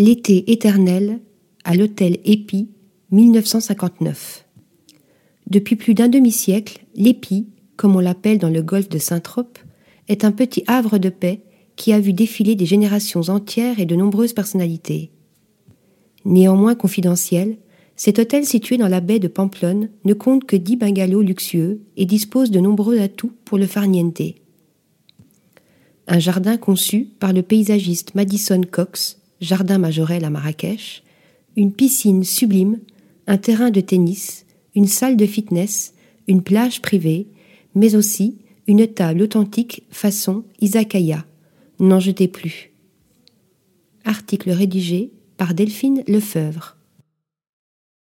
L'été éternel à l'hôtel Épi, 1959. Depuis plus d'un demi-siècle, l'Épi, comme on l'appelle dans le golfe de Saint-Trope, est un petit havre de paix qui a vu défiler des générations entières et de nombreuses personnalités. Néanmoins confidentiel, cet hôtel situé dans la baie de Pamplonne ne compte que dix bungalows luxueux et dispose de nombreux atouts pour le farniente. Un jardin conçu par le paysagiste Madison Cox, jardin majorel à Marrakech, une piscine sublime, un terrain de tennis, une salle de fitness, une plage privée, mais aussi une table authentique façon izakaya. N'en jetez plus. Article rédigé par Delphine Lefeuvre.